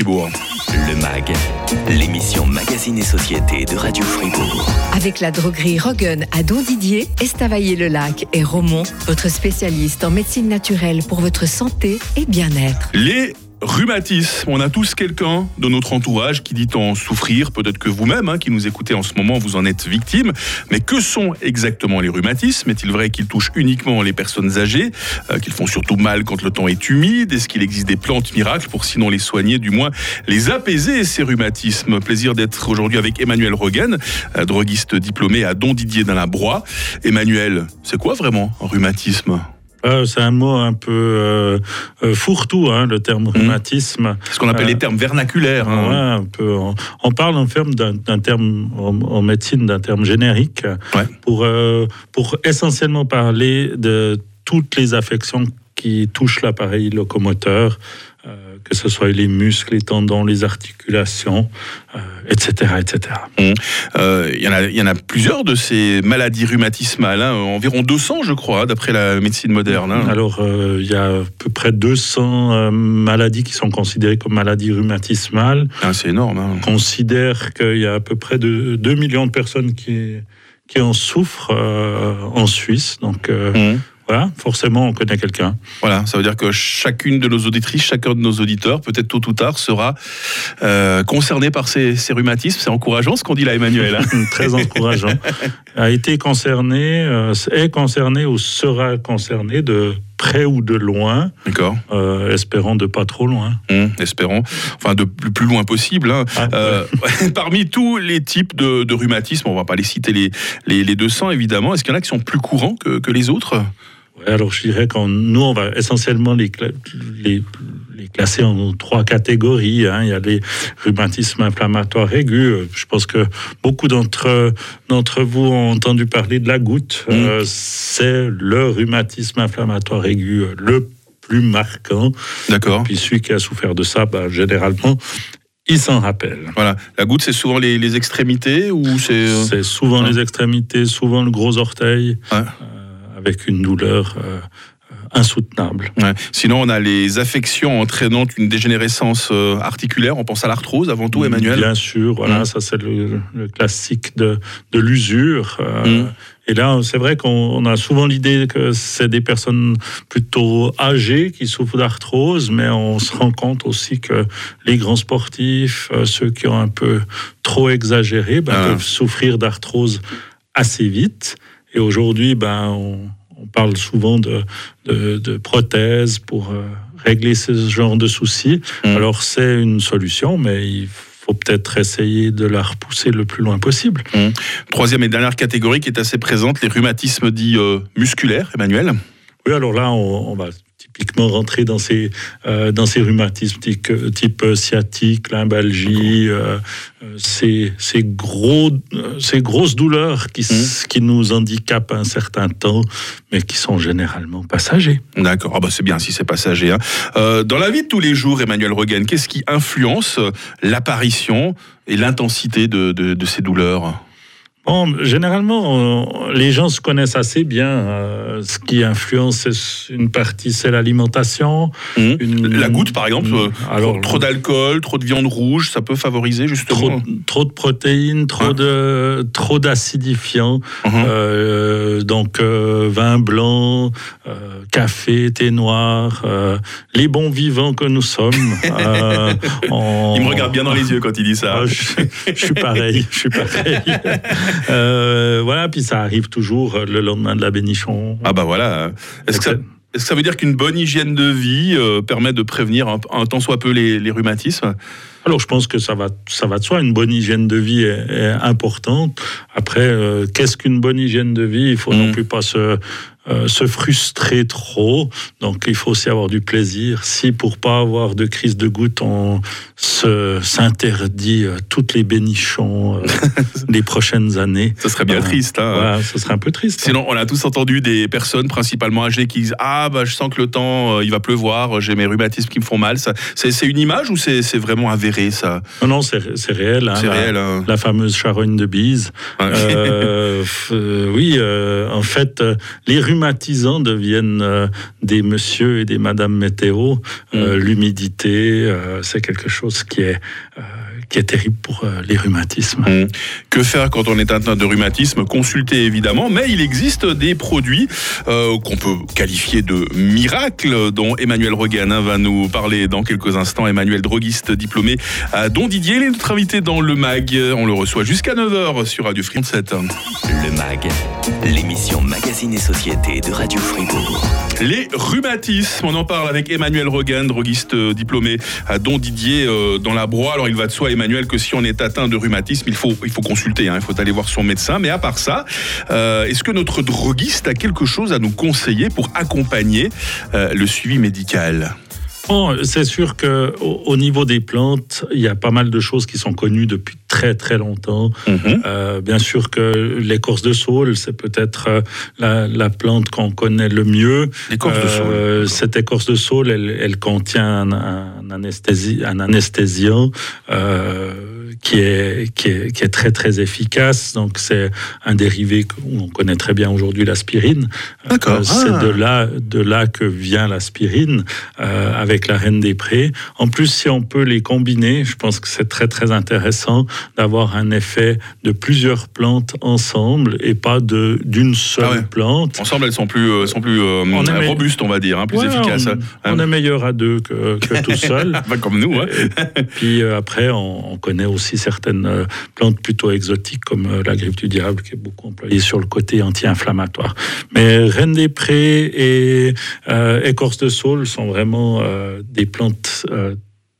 Fribourg. Le MAG, l'émission Magazine et Société de Radio Fribourg. Avec la droguerie Roggen à Don Didier, Estavayer-le-Lac et Romont, votre spécialiste en médecine naturelle pour votre santé et bien-être. Les Rhumatisme, on a tous quelqu'un de notre entourage qui dit en souffrir, peut-être que vous-même, hein, qui nous écoutez en ce moment, vous en êtes victime. Mais que sont exactement les rhumatismes Est-il vrai qu'ils touchent uniquement les personnes âgées, euh, qu'ils font surtout mal quand le temps est humide? Est-ce qu'il existe des plantes miracles pour sinon les soigner, du moins les apaiser, ces rhumatismes Plaisir d'être aujourd'hui avec Emmanuel Rogan, euh, droguiste diplômé à Don Didier dans la Broye. Emmanuel, c'est quoi vraiment un rhumatisme? Euh, c'est un mot un peu euh, euh, fourre-tout, hein, le terme mmh. rhumatisme. Ce qu'on appelle les termes vernaculaires. Hein. un peu, on, parle en d'un terme en, médecine, d'un terme générique, pour, pour essentiellement parler de toutes les affections qui touchent l'appareil locomoteur, que ce soit les muscles, les tendons, les articulations, etc. Euh, etc. Il euh, y, en a, y en a plusieurs de ces maladies rhumatismales, hein, environ 200 je crois, d'après la médecine moderne. Hein. Alors il euh, y a à peu près 200 maladies qui sont considérées comme maladies rhumatismales. Ah, c'est énorme. Hein. On considère qu'il y a à peu près de 2 millions de personnes qui, qui en souffrent en Suisse. Donc mmh forcément, on connaît quelqu'un. Voilà, ça veut dire que chacune de nos auditrices, chacun de nos auditeurs, peut-être tôt ou tard, sera euh, concerné par ces, rhumatismes. C'est encourageant ce qu'on dit là, Emmanuel. Hein. Très encourageant. A été concerné, euh, est concerné ou sera concerné de près ou de loin. D'accord. Euh, espérant de pas trop loin. Hum, espérons. Enfin, de plus, plus loin possible. Hein. Ah, euh, parmi tous les types de, de, rhumatisme, on va pas les citer les, les, les 200 évidemment, est-ce qu'il y en a qui sont plus courants que, que les autres? Alors je dirais qu'on nous, on va essentiellement les, les, classer en trois catégories. Hein. Il y a les rhumatismes inflammatoires aigus. Je pense que beaucoup d'entre d'entre vous ont entendu parler de la goutte. Mm. Euh, c'est le rhumatisme inflammatoire aigu le plus marquant. D'accord. Puis celui qui a souffert de ça, bah, généralement, il s'en rappelle. Voilà. La goutte, c'est souvent les, extrémités ou c'est. Euh, c'est souvent les extrémités, souvent le gros orteil. Ouais. Euh, avec une douleur euh, euh, insoutenable. Sinon, on a les affections entraînant une dégénérescence euh, articulaire. On pense à l'arthrose avant tout, Emmanuel Bien sûr, voilà, ça c'est le, classique de, de l'usure. Mm. Et là, c'est vrai qu'on a souvent l'idée que c'est des personnes plutôt âgées qui souffrent d'arthrose, mais on se rend compte aussi que les grands sportifs, ceux qui ont un peu trop exagéré, ben, ah. peuvent souffrir d'arthrose assez vite. Et aujourd'hui, ben, on, parle souvent de, de, prothèses pour euh, régler ce genre de soucis. Mmh. Alors c'est une solution, mais il faut peut-être essayer de la repousser le plus loin possible. Mmh. Troisième et dernière catégorie qui est assez présente, les rhumatismes dits euh, musculaires, Emmanuel. Oui, alors là, on, on va typiquement rentrer dans ces, euh, dans ces rhumatismes type, type sciatique, lymbalgie, euh, euh, ces, ces, gros, ces grosses douleurs qui, mmh. qui nous handicapent un certain temps, mais qui sont généralement passagers. D'accord, ah bah c'est bien si c'est passager. Hein. dans la vie de tous les jours, Emmanuel Rogan, qu'est-ce qui influence l'apparition et l'intensité de, de, de ces douleurs? Généralement, les gens se connaissent assez bien. Euh, ce qui influence une partie, c'est l'alimentation. Mmh. La goutte, par exemple. Mmh. Alors, trop, d'alcool, trop de viande rouge, ça peut favoriser justement. Trop, de protéines, trop de trop d'acidifiants. Mmh. Euh, donc euh, vin blanc, café, thé noir, les bons vivants que nous sommes. Il me regarde bien dans les yeux quand il dit ça. Ah, je, je, suis pareil. Je suis pareil. Euh, voilà, puis ça arrive toujours le lendemain de la bénichon. Ah bah voilà. Est-ce que, ça, veut dire qu'une bonne hygiène de vie euh, permet de prévenir un, un, tant soit peu les, rhumatismes? Alors je pense que ça va, ça va de soi. Une bonne hygiène de vie est, importante. Après, euh, qu'est-ce qu'une bonne hygiène de vie? Il faut non mmh. plus pas se, euh, se frustrer trop. Donc il faut aussi avoir du plaisir. Si pour pas avoir de crise de goutte, on s'interdit euh, toutes les bénichons euh, les prochaines années. Ce serait bien triste. Hein. ce serait un peu triste. Sinon, on a tous entendu des personnes principalement âgées qui disent Ah, bah, je sens que le temps, il va pleuvoir, j'ai mes rhumatismes qui me font mal. C'est une image ou c'est vraiment avéré? Ça Non, non, c'est réel. Hein, c'est la, réel. Hein. La fameuse charogne de bise. oui, en fait, les rhumatisants deviennent des monsieur et des madame météo. Mm. L'humidité, c'est quelque chose qui est qui est terrible pour euh, les rhumatismes. Mmh. Que faire quand on est atteint de rhumatisme? Consulter évidemment, mais il existe des produits euh, qu'on peut qualifier de miracles, dont Emmanuel Regan va nous parler dans quelques instants. Emmanuel, droguiste diplômé à Don Didier, il est notre invité dans le MAG. On le reçoit jusqu'à 9h sur Radio Fribourg. Le MAG, l'émission Magazine et Société de Radio Fribourg. Les rhumatismes, on en parle avec Emmanuel Regan, droguiste diplômé à Don Didier euh, dans la Broye. Alors il va de soi, Emmanuel, que si on est atteint de rhumatisme, il faut, il faut consulter, hein, il faut aller voir son médecin. Mais à part ça, euh, est-ce que notre droguiste a quelque chose à nous conseiller pour accompagner euh, le suivi médical? C'est sûr que au, niveau des plantes, il y a pas mal de choses qui sont connues depuis très très longtemps. Mhm. Euh, bien sûr que l'écorce de saule, c'est peut-être la, plante qu'on connaît le mieux. De saule. cette écorce de saule, elle, contient un, anesthésie, un anesthésiant qui est, qui est, qui est très très efficace. Donc c'est un dérivé qu'on connaît très bien aujourd'hui, l'aspirine. D'accord. Euh, c'est de là de là que vient l'aspirine euh, avec la reine des prés. En plus, si on peut les combiner, je pense que c'est très très intéressant d'avoir un effet de plusieurs plantes ensemble et pas de d'une seule ah plante. Ensemble, elles sont plus euh, sont plus on robustes, on va dire, hein, plus efficaces. On, est meilleur à deux que, que tout seul. Comme nous. Hein. puis après, on, on connaît aussi certaines euh, plantes plutôt exotiques comme euh, la griffe du diable qui est beaucoup employée sur le côté anti-inflammatoire. Mais reine des prés et euh, écorce de saule sont vraiment des plantes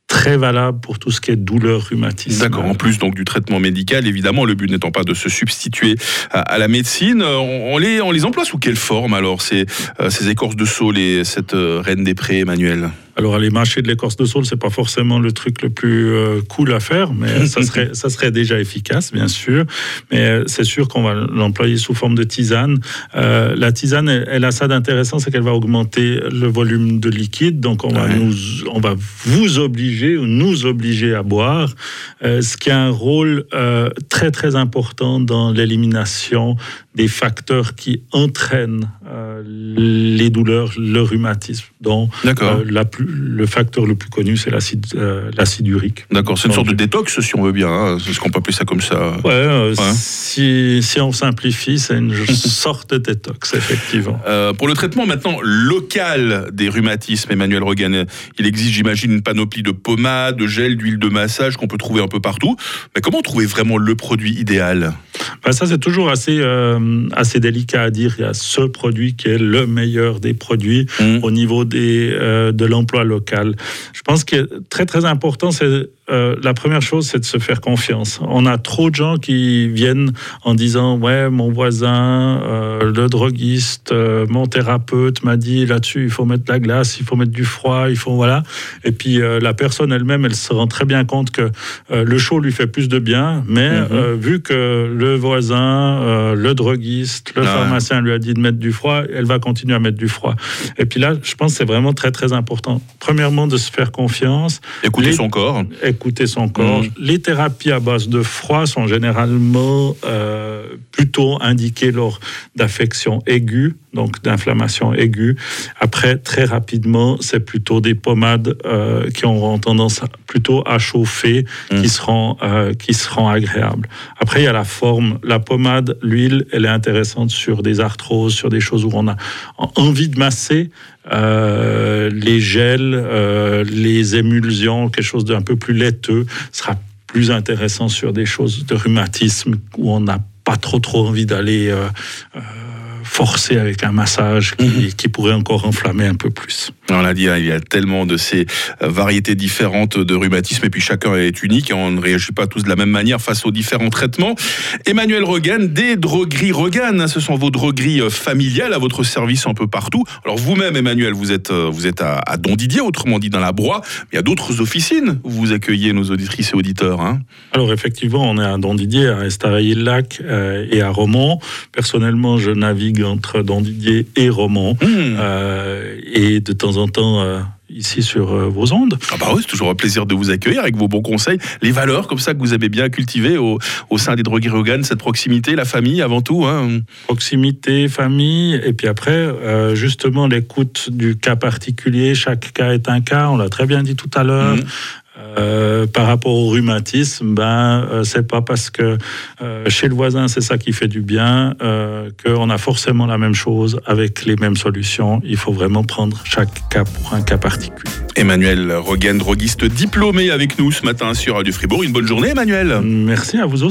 très valable pour tout ce qui est douleur rhumatisme. D'accord, en plus donc du traitement médical, évidemment, le but n'étant pas de se substituer à, la médecine. On, les, on les emploie sous quelle forme alors, ces, ces écorces de saule et cette reine des prés, Emmanuel? Alors aller mâcher de l'écorce de saule, c'est pas forcément le truc le plus euh, cool à faire, mais ça serait ça serait déjà efficace, bien sûr. Mais euh, c'est sûr qu'on va l'employer sous forme de tisane. Euh, la tisane, elle, a ça d'intéressant, c'est qu'elle va augmenter le volume de liquide, donc on va nous on va vous obliger ou nous obliger à boire, ce qui a un rôle très très important dans l'élimination des facteurs qui entraînent les douleurs, le rhumatisme. Donc la plus le facteur le plus connu, c'est l'acide euh, urique. D'accord, c'est une sorte de détox, si on veut bien. Hein. C'est ce qu'on peut appeler ça comme ça. Ouais, euh, Si, si, on simplifie, c'est une sorte de détox, effectivement. Euh, pour le traitement maintenant local des rhumatismes, Emmanuel Rogan, il existe, j'imagine, une panoplie de pommades, de gel, d'huile de massage qu'on peut trouver un peu partout. Mais comment trouver vraiment le produit idéal? Ben Ça, c'est toujours assez, assez délicat à dire. Il y a ce produit qui est le meilleur des produits mmh. au niveau des, de l'emploi local. Je pense que très très important, c'est euh, la première chose, c'est de se faire confiance. On a trop de gens qui viennent en disant ouais, mon voisin, euh, le droguiste, euh, mon thérapeute m'a dit là-dessus, il faut mettre de la glace, il faut mettre du froid, il faut voilà. Et puis la personne elle-même, elle se rend très bien compte que le chaud lui fait plus de bien, mais mhm. vu que le voisin, le droguiste, le pharmacien lui a dit de mettre du froid, elle va continuer à mettre du froid. Et puis là, je pense que c'est vraiment très très important. Premièrement, de se faire confiance. Écouter son corps écouter son corps. Mm. Les thérapies à base de froid sont généralement euh, plutôt indiquées lors d'affections aiguës, donc d'inflammation aiguë. Après, très rapidement, c'est plutôt des pommades euh, qui auront tendance plutôt à chauffer, mm. qui, seront, euh, qui seront agréables. Après, il y a la forme. La pommade, l'huile, elle est intéressante sur des arthroses, sur des choses où on a envie de masser, les gels, euh, les émulsions, quelque chose d'un peu plus laiteux sera plus intéressant sur des choses de rhumatisme où on n'a pas trop trop envie d'aller forcer avec un massage mhm. qui, pourrait encore enflammer un peu plus. On l'a dit, hein, il y a tellement de ces euh, variétés différentes de rhumatisme et puis chacun est unique et on ne réagit pas tous de la même manière face aux différents traitements. Emmanuel Regan, des drogueries Regan, hein, ce sont vos drogueries euh, familiales à votre service un peu partout. Alors vous-même, Emmanuel, vous êtes, euh, vous êtes à, Don Didier, autrement dit dans la Broye. Il y a d'autres officines où vous accueillez nos auditrices et auditeurs. Hein. Alors effectivement, on est à Don Didier, à Estavayer-le-Lac et à Romont. Personnellement, je navigue entre Didier et Romont. Hmm. Euh, et de temps en temps, euh, ici sur euh, vos ondes. Ah bah oui, c'est toujours un plaisir de vous accueillir avec vos bons conseils, les valeurs comme ça que vous avez bien cultivées au, au sein des drogueries Rogan, cette proximité, la famille avant tout. Hein. Proximité, famille, et puis après, euh, justement, l'écoute du cas particulier. Chaque cas est un cas, on l'a très bien dit tout à l'heure. Mhm. Euh, par rapport au rhumatisme, ben euh, c'est pas parce que euh, chez le voisin c'est ça qui fait du bien qu'on a forcément la même chose avec les mêmes solutions. Il faut vraiment prendre chaque cas pour un cas particulier. Emmanuel Rogan, droguiste diplômé avec nous ce matin sur Radio Fribourg. Une bonne journée Emmanuel. Merci à vous aussi.